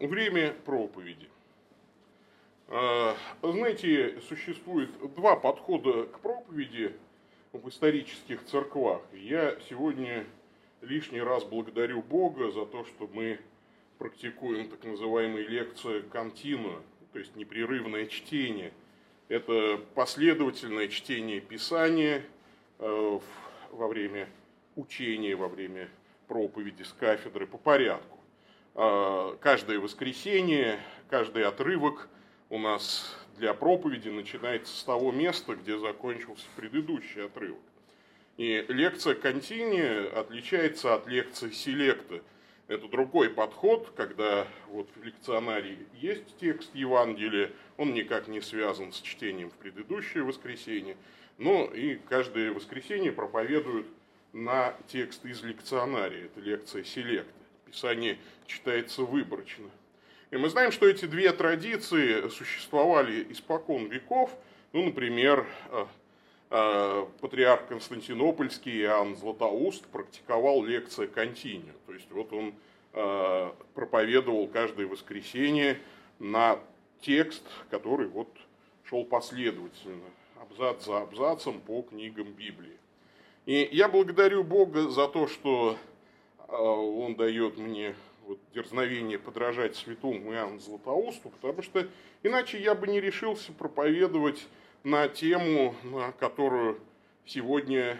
Время проповеди. А, знаете, существует два подхода к проповеди в исторических церквах. Я сегодня лишний раз благодарю Бога за то, что мы практикуем так называемые лекции континуа, то есть непрерывное чтение. Это последовательное чтение Писания э, во время учения, во время проповеди с кафедры по порядку. А, каждое воскресенье, каждый отрывок у нас для проповеди начинается с того места, где закончился предыдущий отрывок. И лекция контини отличается от лекции селекта. Это другой подход, когда вот в лекционарии есть текст Евангелия, он никак не связан с чтением в предыдущее воскресенье, но и каждое воскресенье проповедуют на текст из лекционария, это лекция селекта. Писание читается выборочно. И мы знаем, что эти две традиции существовали испокон веков. Ну, например, э, э, патриарх Константинопольский Иоанн Златоуст практиковал лекция континью. То есть вот он э, проповедовал каждое воскресенье на текст, который вот шел последовательно, абзац за абзацем по книгам Библии. И я благодарю Бога за то, что он дает мне вот дерзновение подражать святому Иоанну Златоусту, потому что иначе я бы не решился проповедовать на тему, на которую сегодня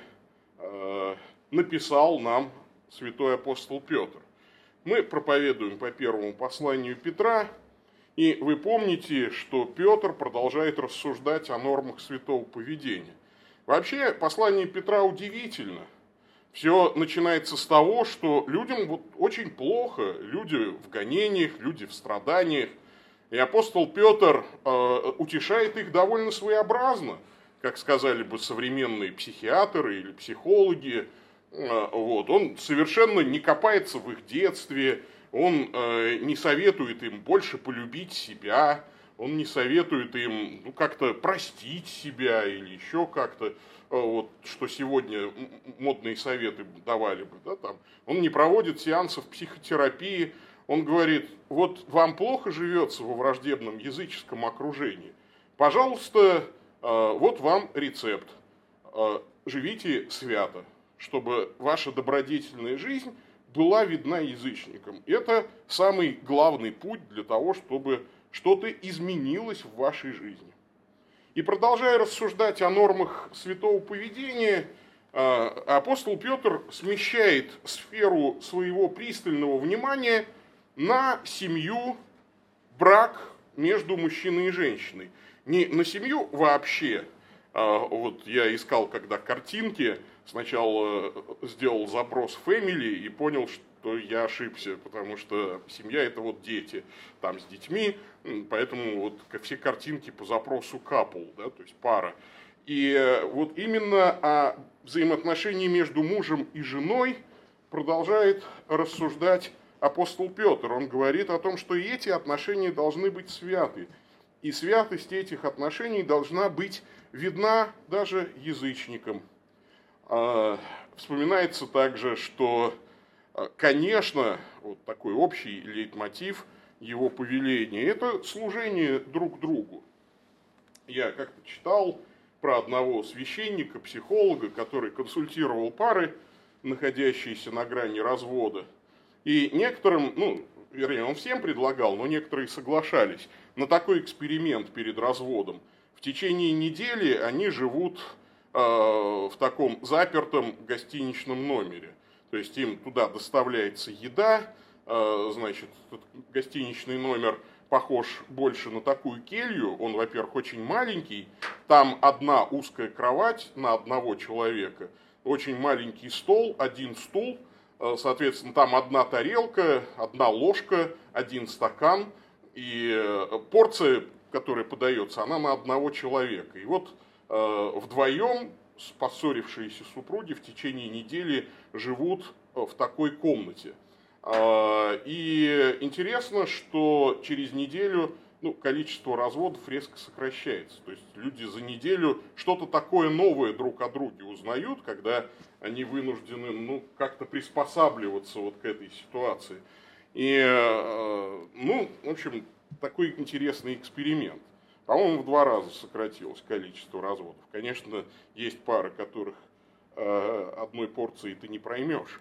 э, написал нам святой апостол Петр. Мы проповедуем по первому посланию Петра, и вы помните, что Петр продолжает рассуждать о нормах святого поведения. Вообще, послание Петра удивительно – все начинается с того, что людям вот очень плохо, люди в гонениях, люди в страданиях. И апостол Петр э, утешает их довольно своеобразно, как сказали бы современные психиатры или психологи. Э, вот. Он совершенно не копается в их детстве, он э, не советует им больше полюбить себя, он не советует им ну, как-то простить себя или еще как-то. Э, вот, что сегодня модные советы давали бы, да, там, он не проводит сеансов психотерапии, он говорит, вот вам плохо живется во враждебном языческом окружении, пожалуйста, э, вот вам рецепт, э, живите свято, чтобы ваша добродетельная жизнь была видна язычникам. Это самый главный путь для того, чтобы что-то изменилось в вашей жизни. И продолжая рассуждать о нормах святого поведения, а, апостол Петр смещает сферу своего пристального внимания на семью, брак между мужчиной и женщиной. Не на семью вообще. А, вот я искал, когда картинки, сначала сделал запрос family и понял, что то я ошибся, потому что семья это вот дети, там с детьми, поэтому вот все картинки по запросу couple, да, то есть пара. И э, вот именно о взаимоотношении между мужем и женой продолжает рассуждать апостол Петр. Он говорит о том, что эти отношения должны быть святы. И святость этих отношений должна быть видна даже язычникам. А, вспоминается также, что конечно, вот такой общий лейтмотив его повеления – это служение друг другу. Я как-то читал про одного священника, психолога, который консультировал пары, находящиеся на грани развода. И некоторым, ну, вернее, он всем предлагал, но некоторые соглашались на такой эксперимент перед разводом. В течение недели они живут э, в таком запертом гостиничном номере. То есть им туда доставляется еда, э, значит, гостиничный номер похож больше на такую келью. Он, во-первых, очень маленький. Там одна узкая кровать на одного человека, очень маленький стол, один стул. Э, соответственно, там одна тарелка, одна ложка, один стакан. И э, порция, которая подается, она на одного человека. И вот вдвоем поссорившиеся супруги в течение недели живут э, в такой комнате. А, и интересно, что через неделю ну, количество разводов резко сокращается. То есть люди за неделю что-то такое новое друг о друге узнают, когда они вынуждены ну, как-то приспосабливаться вот к этой ситуации. И э, ну, в общем, такой интересный эксперимент. По-моему, в два раза сократилось количество разводов. Конечно, есть пары, которых э, одной порции ты не проймешь.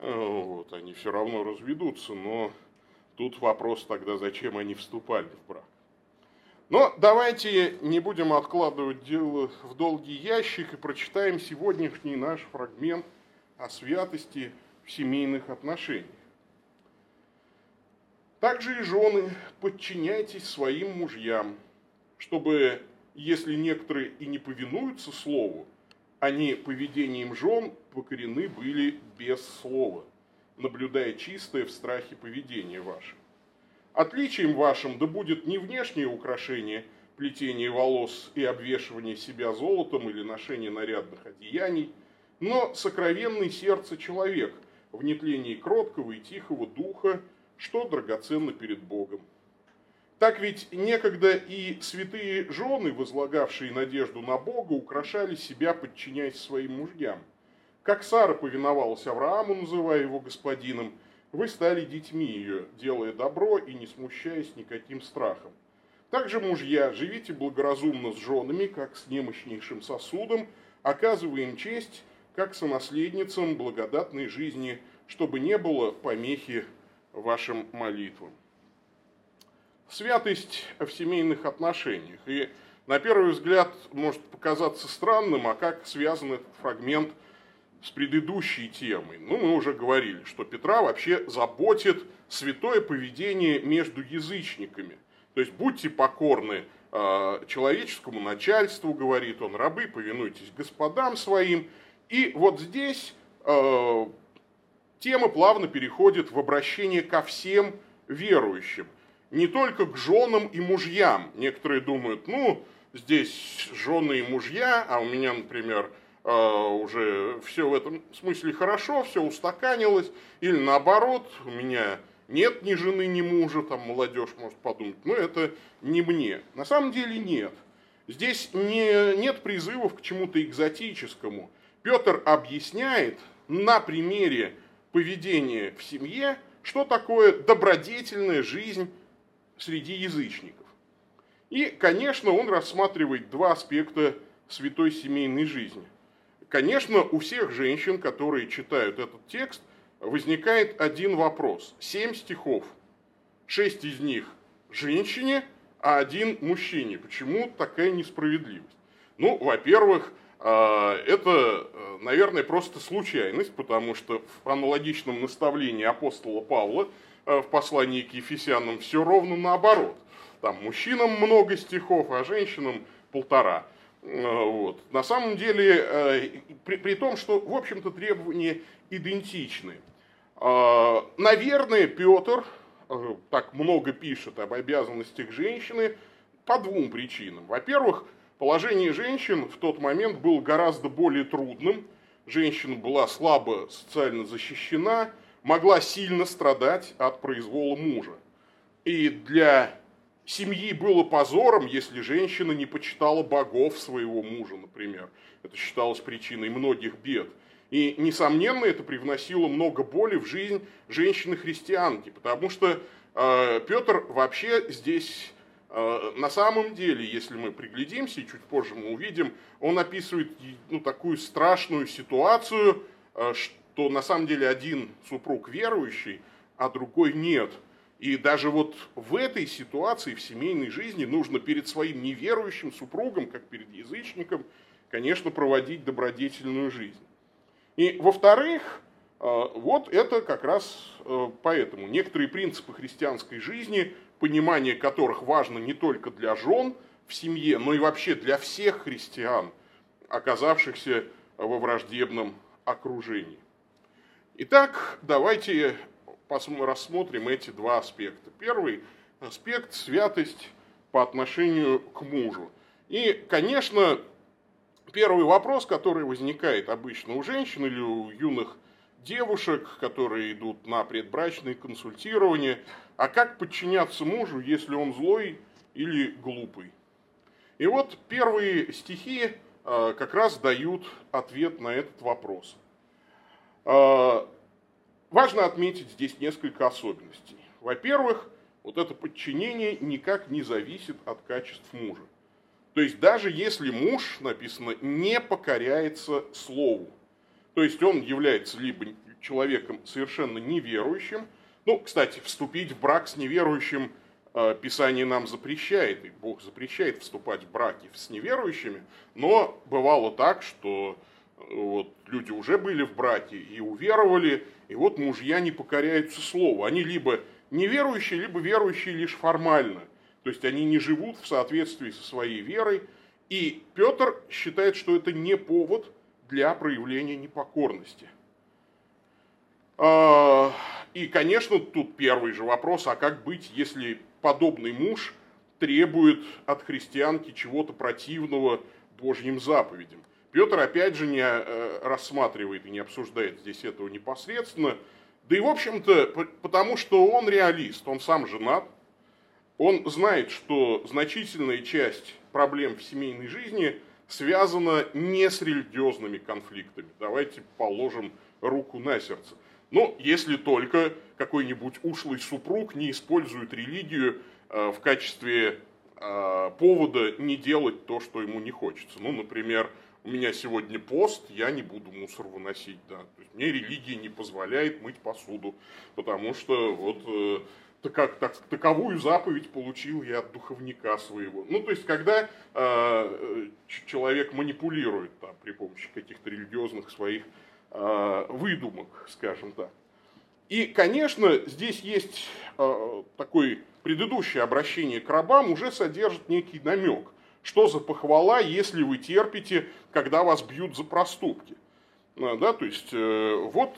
Э, вот, они все равно разведутся, но тут вопрос тогда, зачем они вступали в брак. Но давайте не будем откладывать дело в долгий ящик и прочитаем сегодняшний наш фрагмент о святости в семейных отношениях. Также и жены, подчиняйтесь своим мужьям, чтобы, если некоторые и не повинуются слову, они поведением жен покорены были без слова, наблюдая чистое в страхе поведение ваше. Отличием вашим да будет не внешнее украшение, плетение волос и обвешивание себя золотом или ношение нарядных одеяний, но сокровенный сердце человек в нетлении кроткого и тихого духа, что драгоценно перед Богом. Так ведь некогда и святые жены, возлагавшие надежду на Бога, украшали себя, подчиняясь своим мужьям. Как Сара повиновалась Аврааму, называя его господином, вы стали детьми ее, делая добро и не смущаясь никаким страхом. Также, мужья, живите благоразумно с женами, как с немощнейшим сосудом, оказывая им честь, как сонаследницам благодатной жизни, чтобы не было помехи вашим молитвам святость в семейных отношениях. И на первый взгляд может показаться странным, а как связан этот фрагмент с предыдущей темой. Ну, мы уже говорили, что Петра вообще заботит святое поведение между язычниками. То есть будьте покорны э, человеческому начальству, говорит он, рабы, повинуйтесь господам своим. И вот здесь э, тема плавно переходит в обращение ко всем верующим – не только к женам и мужьям. Некоторые думают, ну, здесь жены и мужья, а у меня, например, э, уже все в этом смысле хорошо, все устаканилось, или наоборот, у меня нет ни жены, ни мужа, там молодежь может подумать, ну это не мне. На самом деле нет. Здесь не, нет призывов к чему-то экзотическому. Петр объясняет на примере поведения в семье, что такое добродетельная жизнь среди язычников. И, конечно, он рассматривает два аспекта святой семейной жизни. Конечно, у всех женщин, которые читают этот текст, возникает один вопрос. Семь стихов. Шесть из них женщине, а один мужчине. Почему такая несправедливость? Ну, во-первых, а, это, э, наверное, просто случайность, потому что в аналогичном наставлении апостола Павла Э, в послании к Ефесянам все ровно наоборот. Там мужчинам много стихов, а женщинам полтора. Э, вот. На самом деле, э, при, при том, что, в общем-то, требования идентичны. Наверное, Петр так много пишет об обязанностях женщины по двум причинам. Во-первых, положение женщин в тот момент было гораздо более трудным. Женщина была слабо социально защищена, могла сильно страдать от произвола мужа. И для семьи было позором, если женщина не почитала богов своего мужа, например. Это считалось причиной многих бед. И, несомненно, это привносило много боли в жизнь женщины-христианки, потому что э, Петр вообще здесь э, на самом деле, если мы приглядимся, и чуть позже мы увидим, он описывает ну, такую страшную ситуацию, э, то на самом деле один супруг верующий, а другой нет. И даже вот в этой ситуации, в семейной жизни, нужно перед своим неверующим супругом, как перед язычником, конечно, проводить добродетельную жизнь. И во-вторых, э, вот это как раз э, поэтому. Некоторые принципы христианской жизни, понимание которых важно не только для жен в семье, но и вообще для всех христиан, оказавшихся во враждебном окружении. Итак, давайте рассмотрим эти два аспекта. Первый аспект – святость по отношению к мужу. И, конечно, первый вопрос, который возникает обычно у женщин или у юных девушек, которые идут на предбрачные консультирования, а как подчиняться мужу, если он злой или глупый? И вот первые стихи а, как раз дают ответ на этот вопрос. А, важно отметить здесь несколько особенностей. Во-первых, вот это подчинение никак не зависит от качеств мужа. То есть даже если муж, написано, не покоряется слову, то есть он является либо человеком совершенно неверующим, ну, кстати, вступить в брак с неверующим э, Писание нам запрещает, и Бог запрещает вступать в браки с неверующими, но бывало так, что вот, люди уже были в браке и уверовали, и вот мужья не покоряются слову. Они либо неверующие, либо верующие лишь формально. То есть они не живут в соответствии со своей верой. И Петр считает, что это не повод для проявления непокорности. А, и, конечно, тут первый же вопрос, а как быть, если подобный муж требует от христианки чего-то противного Божьим заповедям? Петр, опять же, не э, рассматривает и не обсуждает здесь этого непосредственно, да и, в общем-то, потому что он реалист, он сам женат, он знает, что значительная часть проблем в семейной жизни связана не с религиозными конфликтами. Давайте положим руку на сердце. Но если только какой-нибудь ушлый супруг не использует религию э, в качестве э, повода не делать то, что ему не хочется. Ну, например, у меня сегодня пост, я не буду мусор выносить, да. То есть мне религия не позволяет мыть посуду, потому что вот э, так, так, таковую заповедь получил я от духовника своего. Ну, то есть, когда э, человек манипулирует там, при помощи каких-то религиозных своих э, выдумок, скажем так. И, конечно, здесь есть э, такое предыдущее обращение к рабам, уже содержит некий намек – что за похвала, если вы терпите, когда вас бьют за проступки? А, да, то есть, э, вот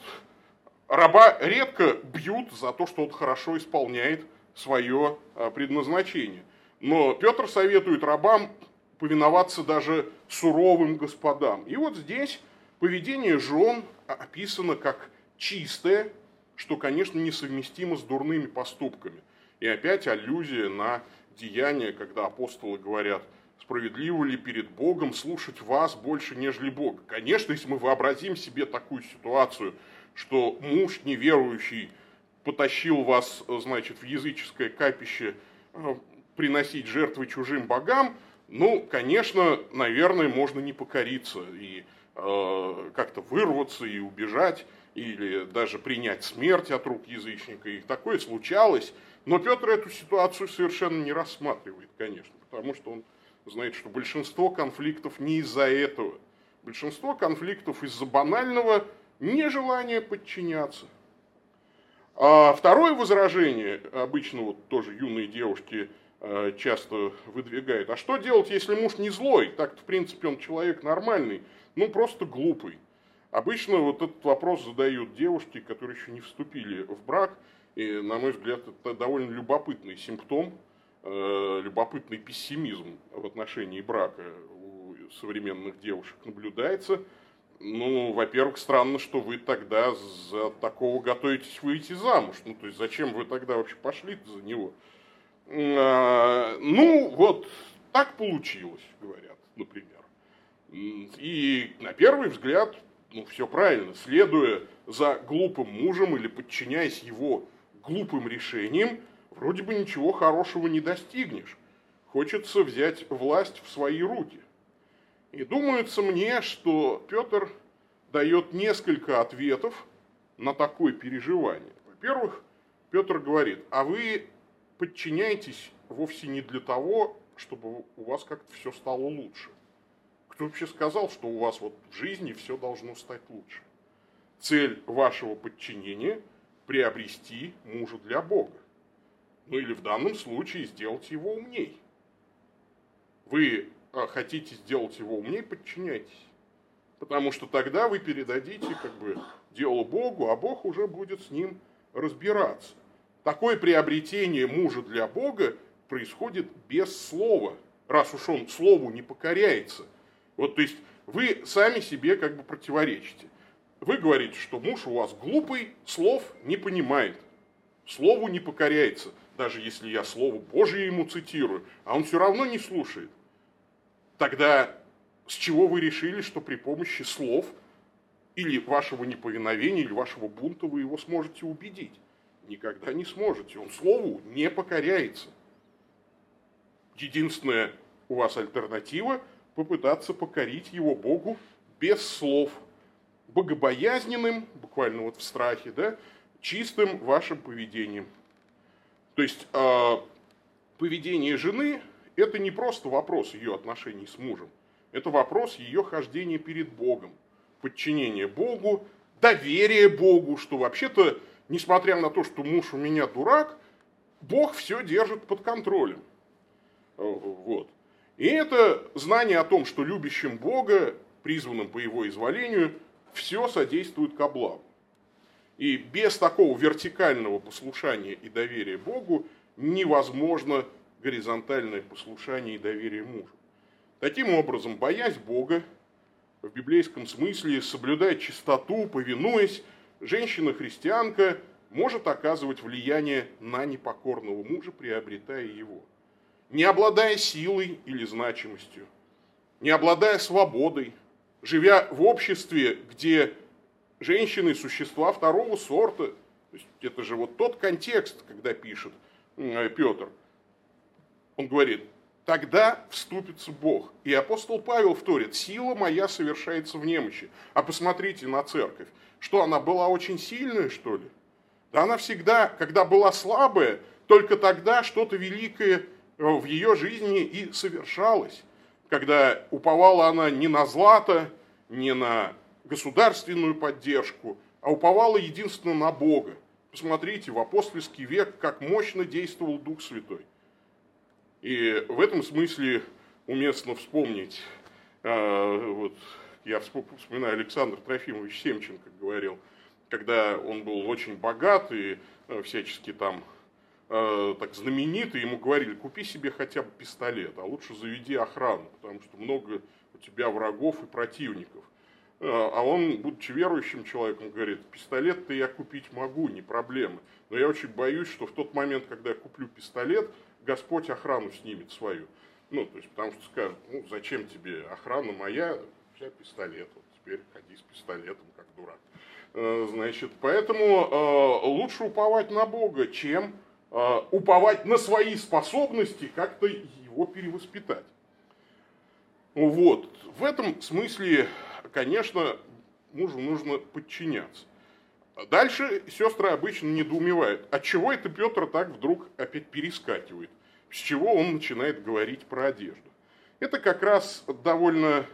раба редко бьют за то, что он хорошо исполняет свое а, предназначение. Но Петр советует рабам повиноваться даже суровым господам. И вот здесь поведение жен описано как чистое, что, конечно, несовместимо с дурными поступками. И опять аллюзия на деяния, когда апостолы говорят – справедливо ли перед Богом слушать вас больше, нежели Бога? Конечно, если мы вообразим себе такую ситуацию, что муж неверующий потащил вас, значит, в языческое капище э, приносить жертвы чужим богам, ну, конечно, наверное, можно не покориться и э, как-то вырваться и убежать, или даже принять смерть от рук язычника. И такое случалось. Но Петр эту ситуацию совершенно не рассматривает, конечно, потому что он знаете, что большинство конфликтов не из-за этого. Большинство конфликтов из-за банального нежелания подчиняться. А второе возражение, обычно вот тоже юные девушки э, часто выдвигают, а что делать, если муж не злой? Так-то, в принципе, он человек нормальный, ну просто глупый. Обычно вот этот вопрос задают девушки, которые еще не вступили в брак, и, на мой взгляд, это довольно любопытный симптом любопытный пессимизм в отношении брака у современных девушек наблюдается. Ну, во-первых, странно, что вы тогда за такого готовитесь выйти замуж. Ну, то есть, зачем вы тогда вообще пошли за него? А, ну, вот так получилось, говорят, например. И на первый взгляд, ну, все правильно. Следуя за глупым мужем или подчиняясь его глупым решениям, вроде бы ничего хорошего не достигнешь. Хочется взять власть в свои руки. И думается мне, что Петр дает несколько ответов на такое переживание. Во-первых, Петр говорит, а вы подчиняетесь вовсе не для того, чтобы у вас как-то все стало лучше. Кто вообще сказал, что у вас вот в жизни все должно стать лучше? Цель вашего подчинения – приобрести мужа для Бога. Ну или в данном случае сделать его умней. Вы а, хотите сделать его умней, подчиняйтесь. Потому что тогда вы передадите как бы дело Богу, а Бог уже будет с ним разбираться. Такое приобретение мужа для Бога происходит без слова, раз уж он слову не покоряется. Вот, то есть, вы сами себе как бы противоречите. Вы говорите, что муж у вас глупый, слов не понимает, слову не покоряется даже если я Слово Божие ему цитирую, а он все равно не слушает. Тогда с чего вы решили, что при помощи слов или вашего неповиновения, или вашего бунта вы его сможете убедить? никогда не сможете. Он слову не покоряется. Единственная у вас альтернатива – попытаться покорить его Богу без слов. Богобоязненным, буквально вот в страхе, да, чистым вашим поведением. То есть э, поведение жены – это не просто вопрос ее отношений с мужем, это вопрос ее хождения перед Богом, подчинение Богу, доверие Богу, что вообще-то, несмотря на то, что муж у меня дурак, Бог все держит под контролем. Э, вот. И это знание о том, что любящим Бога, призванным по его изволению, все содействует ко благу. И без такого вертикального послушания и доверия Богу невозможно горизонтальное послушание и доверие мужу. Таким образом, боясь Бога, в библейском смысле, соблюдая чистоту, повинуясь, женщина-христианка может оказывать влияние на непокорного мужа, приобретая его. Не обладая силой или значимостью, не обладая свободой, живя в обществе, где женщины – существа второго сорта. То есть это же вот тот контекст, когда пишет Петр. Он говорит, тогда вступится Бог. И апостол Павел вторит, сила моя совершается в немощи. А посмотрите на церковь. Что, она была очень сильная, что ли? Да она всегда, когда была слабая, только тогда что-то великое э, в ее жизни и совершалось. Когда уповала она не на злато, не на государственную поддержку, а уповала единственно на Бога. Посмотрите, в апостольский век, как мощно действовал Дух Святой. И в этом смысле уместно вспомнить, э, вот, я вспоминаю Александр Трофимович Семченко говорил, когда он был очень богат и э, всячески там э, так знаменитый, ему говорили, купи себе хотя бы пистолет, а лучше заведи охрану, потому что много у тебя врагов и противников. А он, будучи верующим человеком, говорит, пистолет-то я купить могу, не проблема. Но я очень боюсь, что в тот момент, когда я куплю пистолет, Господь охрану снимет свою. Ну, то есть, потому что скажет, ну, зачем тебе охрана моя, у тебя пистолет, вот теперь ходи с пистолетом, как дурак. Э, значит, поэтому э, лучше уповать на Бога, чем э, уповать на свои способности, как-то его перевоспитать. Вот. В этом смысле конечно, мужу нужно подчиняться. Дальше сестры обычно недоумевают, от чего это Петр так вдруг опять перескакивает, с чего он начинает говорить про одежду. Это как раз довольно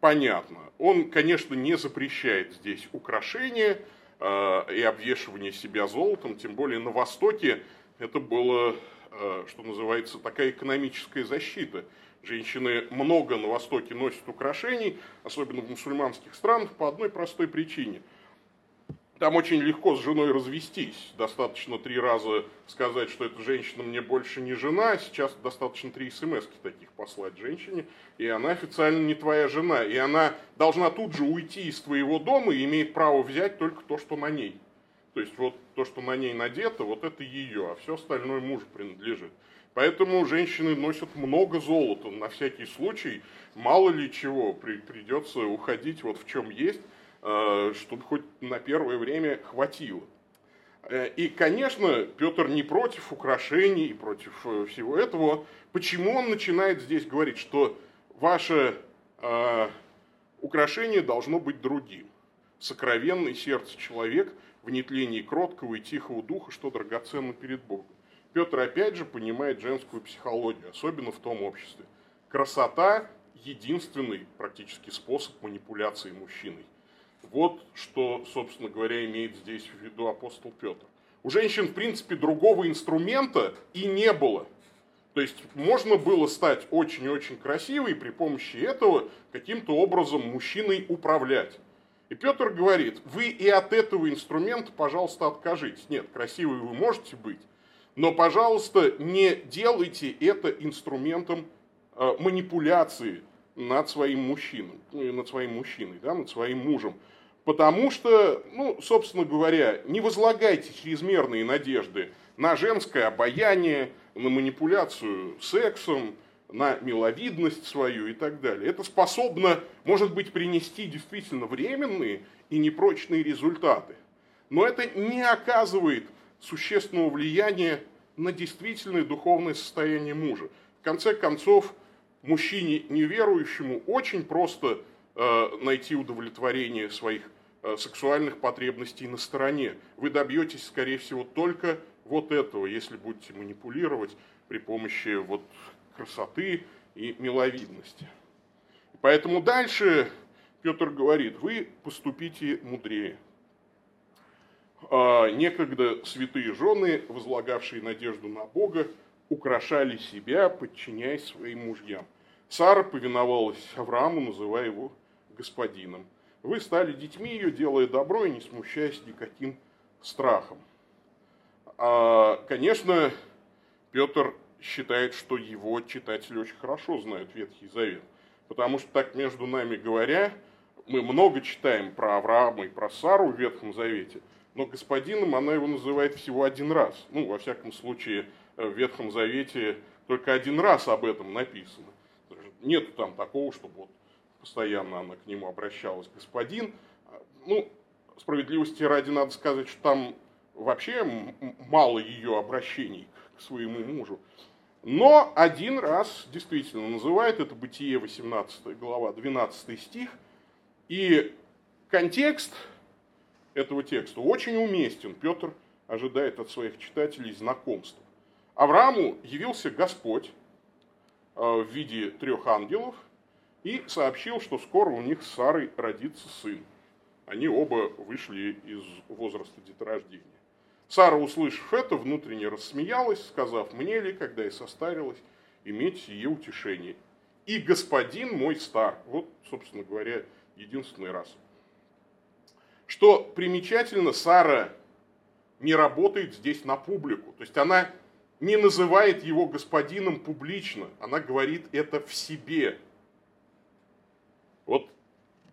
понятно. Он, конечно, не запрещает здесь украшения э, и обвешивание себя золотом, тем более на Востоке это было, э, что называется, такая экономическая защита – Женщины много на Востоке носят украшений, особенно в мусульманских странах, по одной простой причине. Там очень легко с женой развестись. Достаточно три раза сказать, что эта женщина мне больше не жена. Сейчас достаточно три смс таких послать женщине, и она официально не твоя жена. И она должна тут же уйти из твоего дома и имеет право взять только то, что на ней. То есть вот то, что на ней надето, вот это ее, а все остальное мужу принадлежит. Поэтому женщины носят много золота на всякий случай, мало ли чего, при, придется уходить вот в чем есть, э, чтобы хоть на первое время хватило. Э, и, конечно, Петр не против украшений, против э, всего этого. Почему он начинает здесь говорить, что ваше э, украшение должно быть другим? Сокровенный сердце человек в нетлении кроткого и тихого духа, что драгоценно перед Богом. Петр опять же понимает женскую психологию, особенно в том обществе. Красота – единственный практически способ манипуляции мужчиной. Вот что, собственно говоря, имеет здесь в виду апостол Петр. У женщин, в принципе, другого инструмента и не было. То есть можно было стать очень-очень красивой при помощи этого каким-то образом мужчиной управлять. И Петр говорит, вы и от этого инструмента, пожалуйста, откажитесь. Нет, красивой вы можете быть, но, пожалуйста, не делайте это инструментом э, манипуляции над своим мужчиной, ну, над своим мужчиной, да, над своим мужем. Потому что, ну, собственно говоря, не возлагайте чрезмерные надежды на женское обаяние, на манипуляцию сексом, на миловидность свою и так далее. Это способно, может быть, принести действительно временные и непрочные результаты. Но это не оказывает существенного влияния на действительное духовное состояние мужа. В конце концов, мужчине неверующему очень просто э, найти удовлетворение своих э, сексуальных потребностей на стороне. Вы добьетесь, скорее всего, только вот этого, если будете манипулировать при помощи вот красоты и миловидности. Поэтому дальше Петр говорит, вы поступите мудрее. А, некогда святые жены, возлагавшие надежду на Бога, украшали себя, подчиняясь своим мужьям. Сара повиновалась Аврааму, называя его господином. Вы стали детьми ее, делая добро и не смущаясь никаким страхом. А, конечно, Петр считает, что его читатели очень хорошо знают Ветхий Завет. Потому что так между нами говоря, мы много читаем про Авраама и про Сару в Ветхом Завете – но господином она его называет всего один раз. Ну, во всяком случае, в Ветхом Завете только один раз об этом написано. Нет там такого, чтобы вот постоянно она к нему обращалась, господин. Ну, справедливости ради надо сказать, что там вообще мало ее обращений к своему мужу. Но один раз действительно называет, это Бытие 18 глава, 12 стих. И контекст этого текста очень уместен. Петр ожидает от своих читателей знакомства. Аврааму явился Господь э, в виде трех ангелов и сообщил, что скоро у них с Сарой родится сын. Они оба вышли из возраста деторождения. Сара, услышав это, внутренне рассмеялась, сказав, мне ли, когда я состарилась, иметь сие утешение. И господин мой стар. Вот, собственно говоря, единственный раз. Что примечательно, Сара не работает здесь на публику. То есть она не называет его господином публично, она говорит это в себе. Вот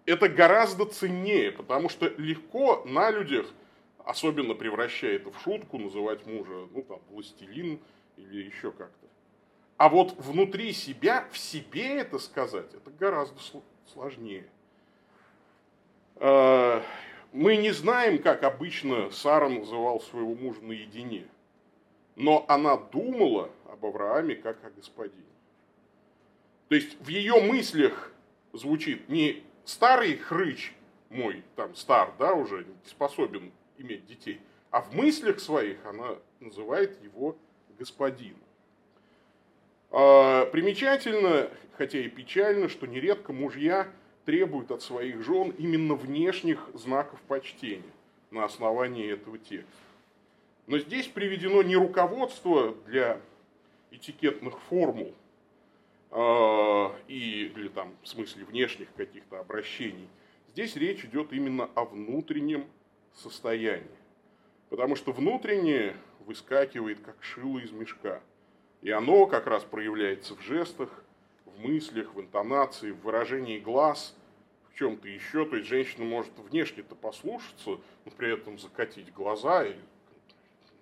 это гораздо ценнее, потому что легко на людях, особенно превращая это в шутку, называть мужа, ну там, властелин или еще как-то. А вот внутри себя, в себе это сказать, это гораздо сложнее. Мы не знаем, как обычно Сара называл своего мужа наедине, но она думала об Аврааме как о господине. То есть в ее мыслях звучит не старый хрыч мой, там стар, да, уже не способен иметь детей, а в мыслях своих она называет его господином. А, примечательно, хотя и печально, что нередко мужья требуют от своих жен именно внешних знаков почтения на основании этого текста. Но здесь приведено не руководство для этикетных формул э, и, или там в смысле внешних каких-то обращений. Здесь речь идет именно о внутреннем состоянии. Потому что внутреннее выскакивает как шило из мешка. И оно как раз проявляется в жестах, в мыслях, в интонации, в выражении глаз, в чем-то еще. То есть женщина может внешне-то послушаться, но при этом закатить глаза и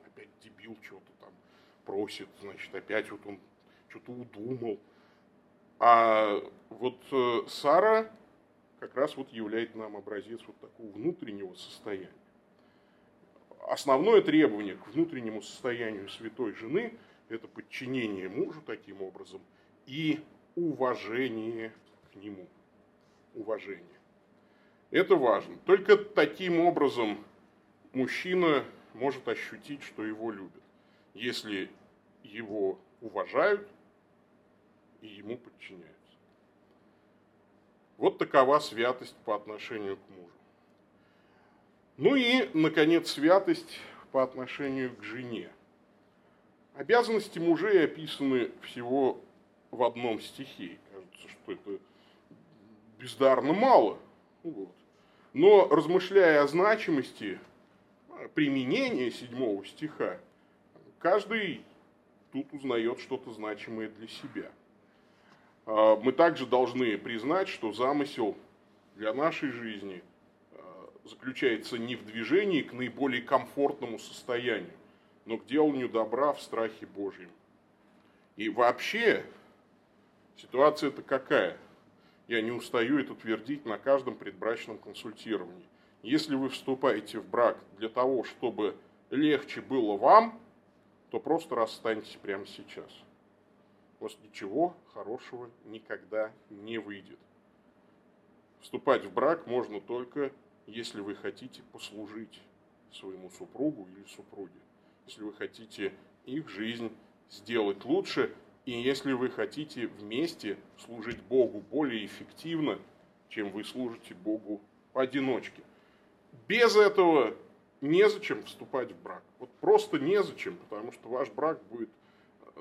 опять дебил что-то там просит, значит, опять вот он что-то удумал. А вот э, Сара как раз вот является нам образец вот такого внутреннего состояния. Основное требование к внутреннему состоянию святой жены – это подчинение мужу таким образом и уважение к нему. Уважение. Это важно. Только таким образом мужчина может ощутить, что его любят. Если его уважают и ему подчиняются. Вот такова святость по отношению к мужу. Ну и, наконец, святость по отношению к жене. Обязанности мужей описаны всего в одном стихе. Кажется, что это бездарно мало. Вот. Но размышляя о значимости применения седьмого стиха, каждый тут узнает что-то значимое для себя. А, мы также должны признать, что замысел для нашей жизни а, заключается не в движении к наиболее комфортному состоянию, но к деланию добра в страхе Божьем. И вообще Ситуация-то какая? Я не устаю это твердить на каждом предбрачном консультировании. Если вы вступаете в брак для того, чтобы легче было вам, то просто расстаньтесь прямо сейчас. У вас ничего хорошего никогда не выйдет. Вступать в брак можно только, если вы хотите послужить своему супругу или супруге. Если вы хотите их жизнь сделать лучше, и если вы хотите вместе служить Богу более эффективно, чем вы служите Богу поодиночке. Без этого незачем вступать в брак. Вот просто незачем, потому что ваш брак будет,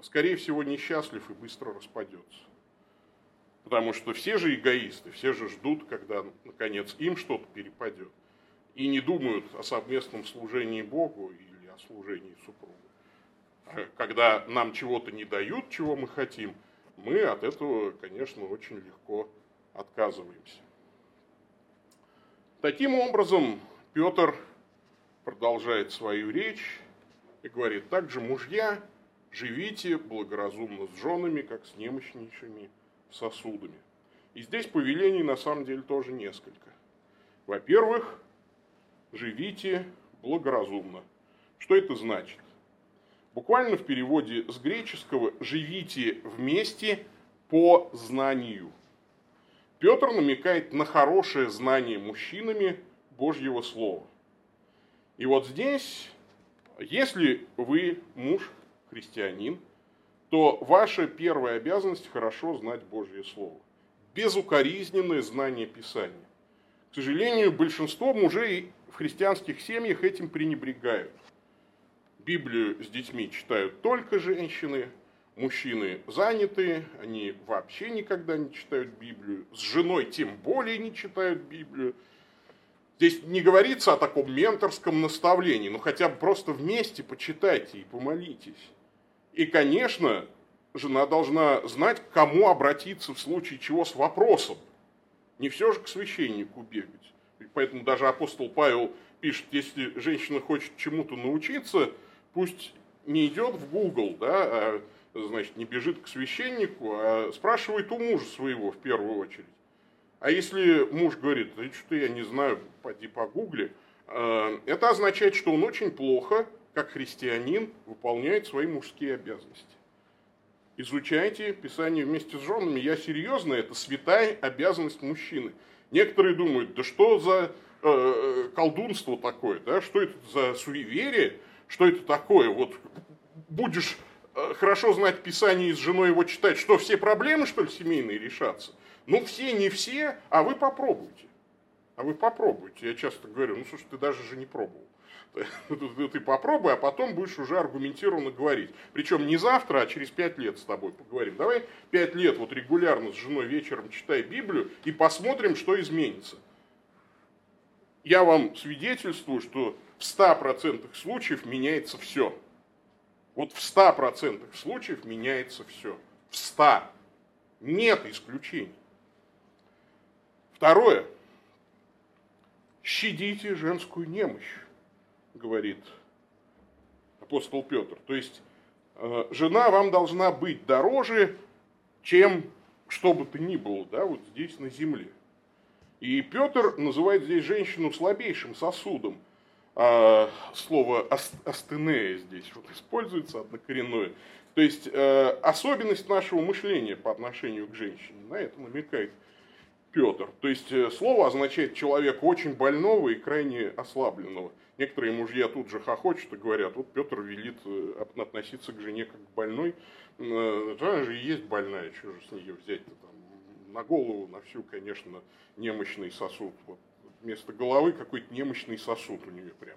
скорее всего, несчастлив и быстро распадется. Потому что все же эгоисты, все же ждут, когда, наконец, им что-то перепадет. И не думают о совместном служении Богу или о служении супругу. А когда нам чего-то не дают, чего мы хотим, мы от этого, конечно, очень легко отказываемся. Таким образом, Петр продолжает свою речь и говорит, также мужья, живите благоразумно с женами, как с немощнейшими сосудами. И здесь повелений на самом деле тоже несколько. Во-первых, живите благоразумно. Что это значит? Буквально в переводе с греческого «живите вместе по знанию». Петр намекает на хорошее знание мужчинами Божьего Слова. И вот здесь, если вы муж христианин, то ваша первая обязанность хорошо знать Божье Слово. Безукоризненное знание Писания. К сожалению, большинство мужей в христианских семьях этим пренебрегают. Библию с детьми читают только женщины, мужчины заняты, они вообще никогда не читают Библию, с женой тем более не читают Библию. Здесь не говорится о таком менторском наставлении, но хотя бы просто вместе почитайте и помолитесь. И, конечно, жена должна знать, к кому обратиться в случае чего с вопросом. Не все же к священнику бегать. И поэтому даже апостол Павел пишет, если женщина хочет чему-то научиться, пусть не идет в Google, да, а значит, не бежит к священнику, а спрашивает у мужа своего в первую очередь. А если муж говорит, да что я не знаю, поди погугли, э, это означает, что он очень плохо, как христианин, выполняет свои мужские обязанности. Изучайте Писание вместе с женами. Я серьезно, это святая обязанность мужчины. Некоторые думают, да что за э, колдунство такое, да? что это за суеверие, что это такое, вот будешь э, хорошо знать Писание и с женой его читать, что все проблемы, что ли, семейные решатся? Ну, все, не все, а вы попробуйте. А вы попробуйте. Я часто говорю, ну, слушай, ты даже же не пробовал. Ты попробуй, а потом будешь уже аргументированно говорить. Причем не завтра, а через пять лет с тобой поговорим. Давай пять лет вот регулярно с женой вечером читай Библию и посмотрим, что изменится. Я вам свидетельствую, что в 100% случаев меняется все. Вот в 100% случаев меняется все. В 100. Нет исключений. Второе. Щадите женскую немощь, говорит апостол Петр. То есть э, жена вам должна быть дороже, чем что бы то ни было, да, вот здесь на земле. И Петр называет здесь женщину слабейшим сосудом. А, слово астенея здесь вот используется однокоренное. То есть э, особенность нашего мышления по отношению к женщине, на это намекает Петр. То есть э, слово означает человека очень больного и крайне ослабленного. Некоторые мужья тут же хохочут и говорят, вот Петр велит э, относиться к жене как к больной. Э, она же и есть больная, что же с нее взять-то там? На голову, на всю, конечно, немощный сосуд. Вот вместо головы какой-то немощный сосуд у нее прям.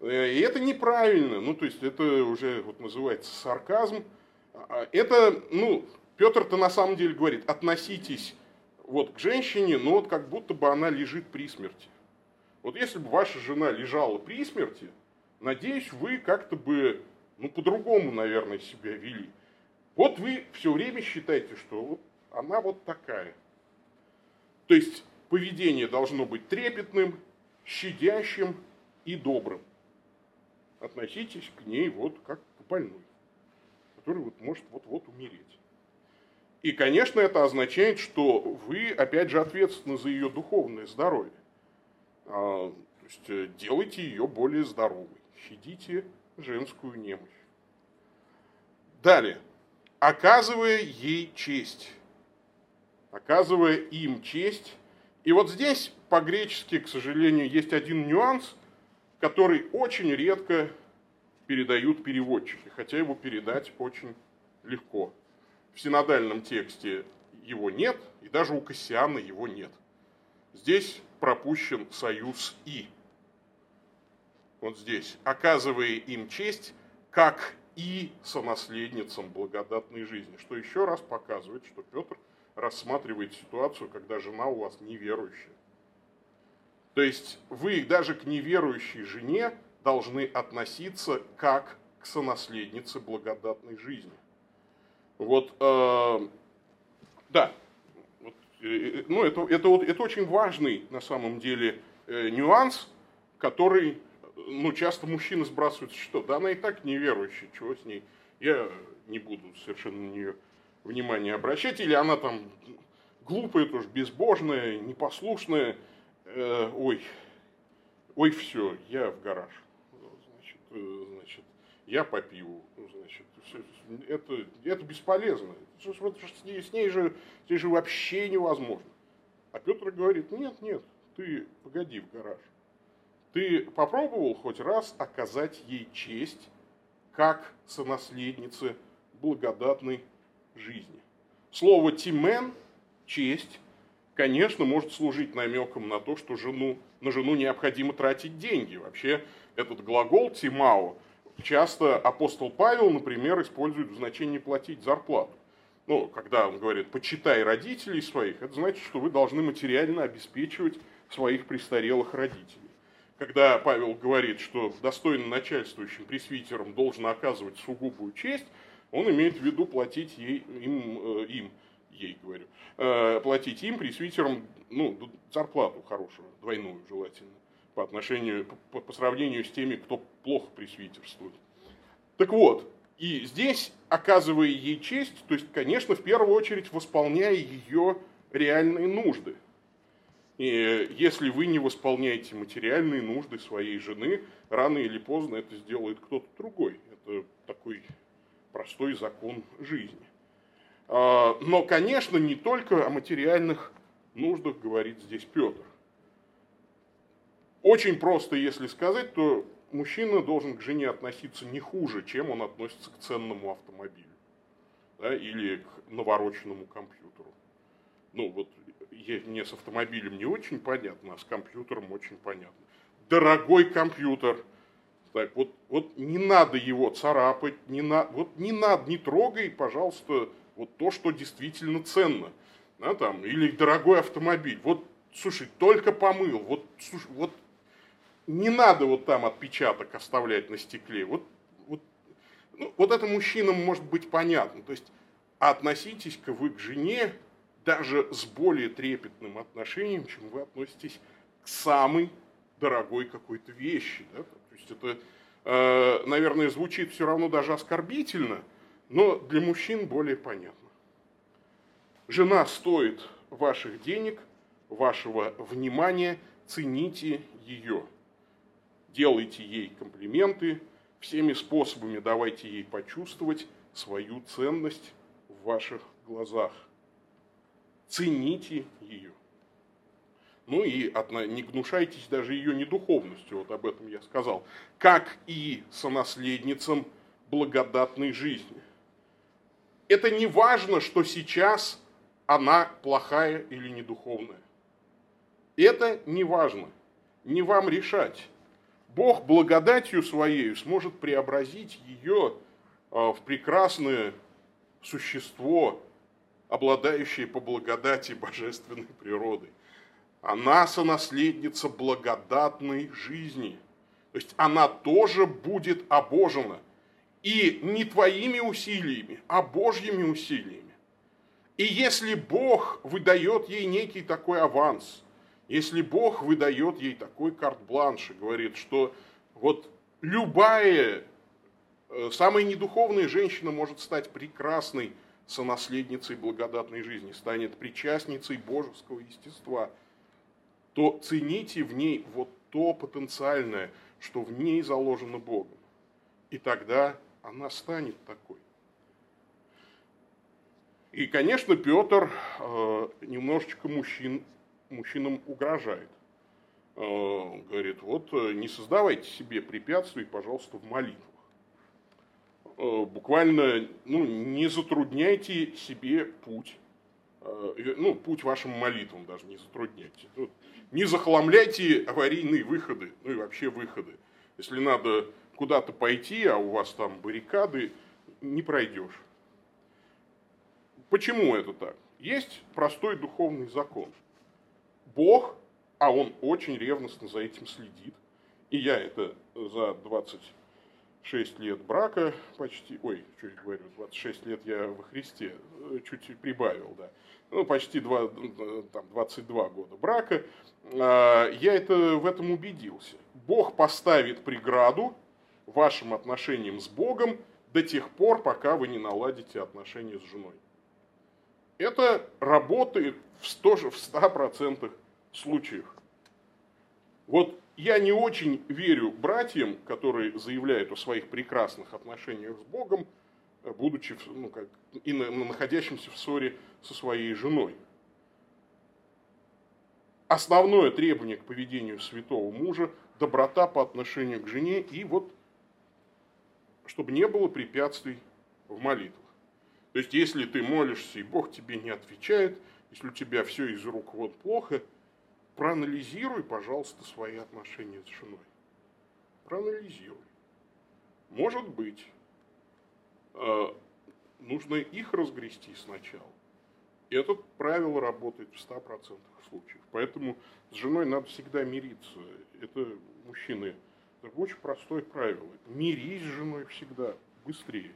И это неправильно, ну то есть это уже вот называется сарказм. А, это, ну, Петр-то на самом деле говорит, относитесь вот к женщине, но вот как будто бы она лежит при смерти. Вот если бы ваша жена лежала при смерти, надеюсь, вы как-то бы, ну, по-другому, наверное, себя вели. Вот вы все время считаете, что вот она вот такая. То есть поведение должно быть трепетным, щадящим и добрым. Относитесь к ней вот как к больной, который вот может вот-вот умереть. И, конечно, это означает, что вы, опять же, ответственны за ее духовное здоровье. А, то есть э, делайте ее более здоровой, щадите женскую немощь. Далее. Оказывая ей честь. Оказывая им честь. И вот здесь по-гречески, к сожалению, есть один нюанс, который очень редко передают переводчики, хотя его передать очень легко. В синодальном тексте его нет, и даже у Кассиана его нет. Здесь пропущен союз «и». Вот здесь. Оказывая им честь, как и сонаследницам благодатной жизни. Что еще раз показывает, что Петр рассматривает ситуацию, когда жена у вас неверующая. То есть вы даже к неверующей жене должны относиться как к сонаследнице благодатной жизни. Вот, э, да, вот, э, ну это, это, это очень важный на самом деле э, нюанс, который ну, часто мужчины сбрасывают, что да она и так неверующая, чего с ней, я не буду совершенно на нее внимание обращать, или она там глупая тоже, безбожная, непослушная, э, ой, ой, все, я в гараж, значит, э, значит, я по пиву, значит, это, это бесполезно, с ней, с ней же, с ней же вообще невозможно. А Петр говорит, нет, нет, ты погоди в гараж. Ты попробовал хоть раз оказать ей честь, как сонаследнице благодатной жизни. Слово «тимен» – честь, конечно, может служить намеком на то, что жену, на жену необходимо тратить деньги. Вообще, этот глагол «тимао» часто апостол Павел, например, использует в значении платить зарплату. Ну, когда он говорит «почитай родителей своих», это значит, что вы должны материально обеспечивать своих престарелых родителей когда Павел говорит, что достойно начальствующим пресвитерам должен оказывать сугубую честь, он имеет в виду платить ей, им, э, им ей говорю, э, платить им, пресвитерам, ну, зарплату хорошую, двойную желательно, по отношению, по, по сравнению с теми, кто плохо пресвитерствует. Так вот, и здесь, оказывая ей честь, то есть, конечно, в первую очередь восполняя ее реальные нужды – и если вы не восполняете материальные нужды своей жены, рано или поздно это сделает кто-то другой. Это такой простой закон жизни. А, но, конечно, не только о материальных нуждах говорит здесь Петр. Очень просто, если сказать, то мужчина должен к жене относиться не хуже, чем он относится к ценному автомобилю да, или к навороченному компьютеру. Ну, вот мне с автомобилем не очень понятно, а с компьютером очень понятно. Дорогой компьютер. Так, вот, вот не надо его царапать, не на, вот не надо, не трогай, пожалуйста, вот то, что действительно ценно. Да, там, или дорогой автомобиль. Вот, слушай, только помыл. Вот, слушай, вот не надо вот там отпечаток оставлять на стекле. Вот, вот, ну, вот это мужчинам может быть понятно. То есть относитесь-ка вы к жене даже с более трепетным отношением, чем вы относитесь к самой дорогой какой-то вещи. Да? То есть это, э, наверное, звучит все равно даже оскорбительно, но для мужчин более понятно. Жена стоит ваших денег, вашего внимания, цените ее. Делайте ей комплименты, всеми способами давайте ей почувствовать свою ценность в ваших глазах цените ее. Ну и не гнушайтесь даже ее недуховностью, вот об этом я сказал, как и сонаследницам благодатной жизни. Это не важно, что сейчас она плохая или недуховная. Это не важно, не вам решать. Бог благодатью своей сможет преобразить ее а, в прекрасное существо, обладающие по благодати божественной природы. Она сонаследница благодатной жизни. То есть она тоже будет обожена. И не твоими усилиями, а Божьими усилиями. И если Бог выдает ей некий такой аванс, если Бог выдает ей такой карт-бланш и говорит, что вот любая, э, самая недуховная женщина может стать прекрасной сонаследницей благодатной жизни, станет причастницей божеского естества, то цените в ней вот то потенциальное, что в ней заложено Богом. И тогда она станет такой. И, конечно, Петр э, немножечко мужчин, мужчинам угрожает. Э, говорит, вот э, не создавайте себе препятствий, пожалуйста, в молитвах. Э, буквально ну, не затрудняйте себе путь. Э, ну, путь вашим молитвам даже не затрудняйте. Не захламляйте аварийные выходы, ну и вообще выходы. Если надо куда-то пойти, а у вас там баррикады, не пройдешь. Почему это так? Есть простой духовный закон. Бог, а Он очень ревностно за этим следит, и я это за 26 лет брака почти, ой, что я говорю, 26 лет я во Христе, чуть прибавил, да, ну, почти 2, там, 22 года брака, а, я это, в этом убедился. Бог поставит преграду вашим отношениям с Богом до тех пор, пока вы не наладите отношения с женой. Это работает в 100%, в 100 случаях. Вот я не очень верю братьям, которые заявляют о своих прекрасных отношениях с Богом, будучи ну, как, и находящимся в ссоре со своей женой. Основное требование к поведению святого мужа – доброта по отношению к жене и вот чтобы не было препятствий в молитвах. То есть, если ты молишься, и Бог тебе не отвечает, если у тебя все из рук вот плохо, проанализируй, пожалуйста, свои отношения с женой. Проанализируй. Может быть, э, нужно их разгрести сначала. И это правило работает в 100% случаев. Поэтому с женой надо всегда мириться. Это мужчины. Это очень простое правило. Мирись с женой всегда, быстрее.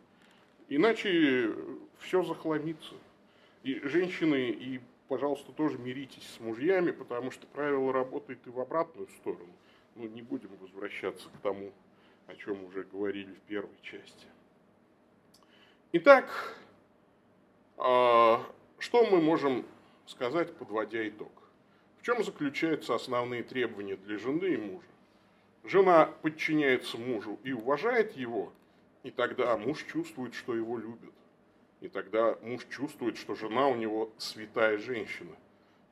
Иначе все захламится. И женщины, и, пожалуйста, тоже миритесь с мужьями, потому что правило работает и в обратную сторону. Ну, не будем возвращаться к тому, о чем уже говорили в первой части. Итак, а, что мы можем сказать, подводя итог? В чем заключаются основные требования для жены и мужа? Жена подчиняется мужу и уважает его, и тогда муж чувствует, что его любят. И тогда муж чувствует, что жена у него святая женщина.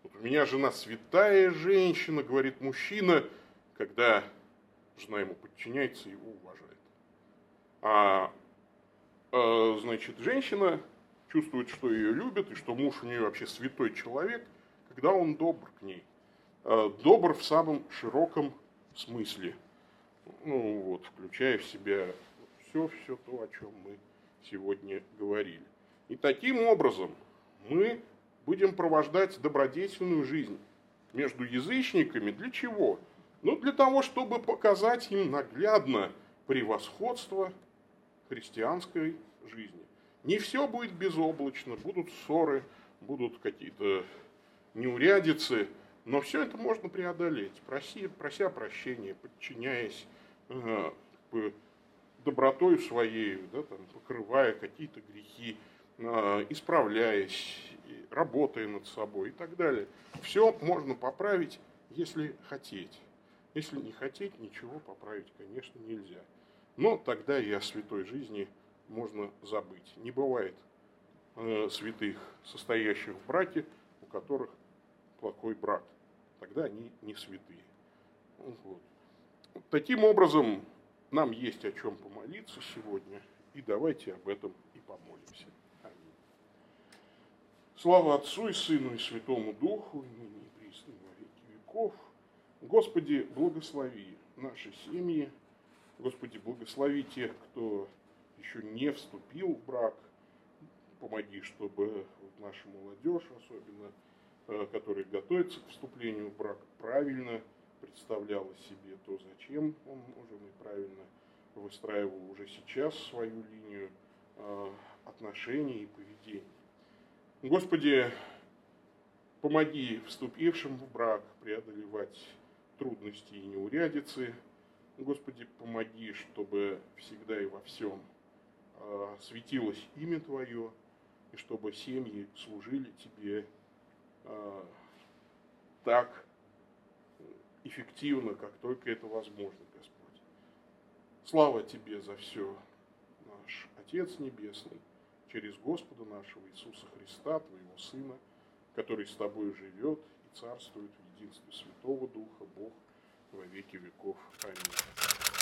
Вот у меня жена святая женщина, говорит мужчина, когда жена ему подчиняется и его уважает. А, а значит, женщина чувствует, что ее любят, и что муж у нее вообще святой человек, когда он добр к ней. А, добр в самом широком смысле. Ну вот, включая в себя все, все то, о чем мы сегодня говорили. И таким образом мы будем провождать добродетельную жизнь между язычниками. Для чего? Ну, для того, чтобы показать им наглядно превосходство христианской жизни. Не все будет безоблачно, будут ссоры, будут какие-то неурядицы, но все это можно преодолеть, проси, прося прощения, подчиняясь э, добротой своей, да, там, покрывая какие-то грехи, исправляясь, работая над собой и так далее. Все можно поправить, если хотеть. Если не хотеть, ничего поправить, конечно, нельзя. Но тогда и о святой жизни можно забыть. Не бывает э, святых, состоящих в браке, у которых плохой брак тогда они не святые. Вот. Таким образом, нам есть о чем помолиться сегодня, и давайте об этом и помолимся. Слава Отцу и Сыну и Святому Духу, и ныне и присно во веки веков. Господи, благослови наши семьи. Господи, благослови тех, кто еще не вступил в брак. Помоги, чтобы наша молодежь особенно Э, который готовится к вступлению в брак, правильно представляла себе то, зачем он уже правильно выстраивал уже сейчас свою линию э, отношений и поведения. Господи, помоги вступившим в брак преодолевать трудности и неурядицы. Господи, помоги, чтобы всегда и во всем э, светилось имя Твое, и чтобы семьи служили Тебе Э, так эффективно, как только это возможно, Господь. Слава Тебе за все, наш Отец Небесный, через Господа нашего Иисуса Христа, Твоего Сына, который с Тобой живет и царствует в единстве Святого Духа, Бог во веки веков. Аминь.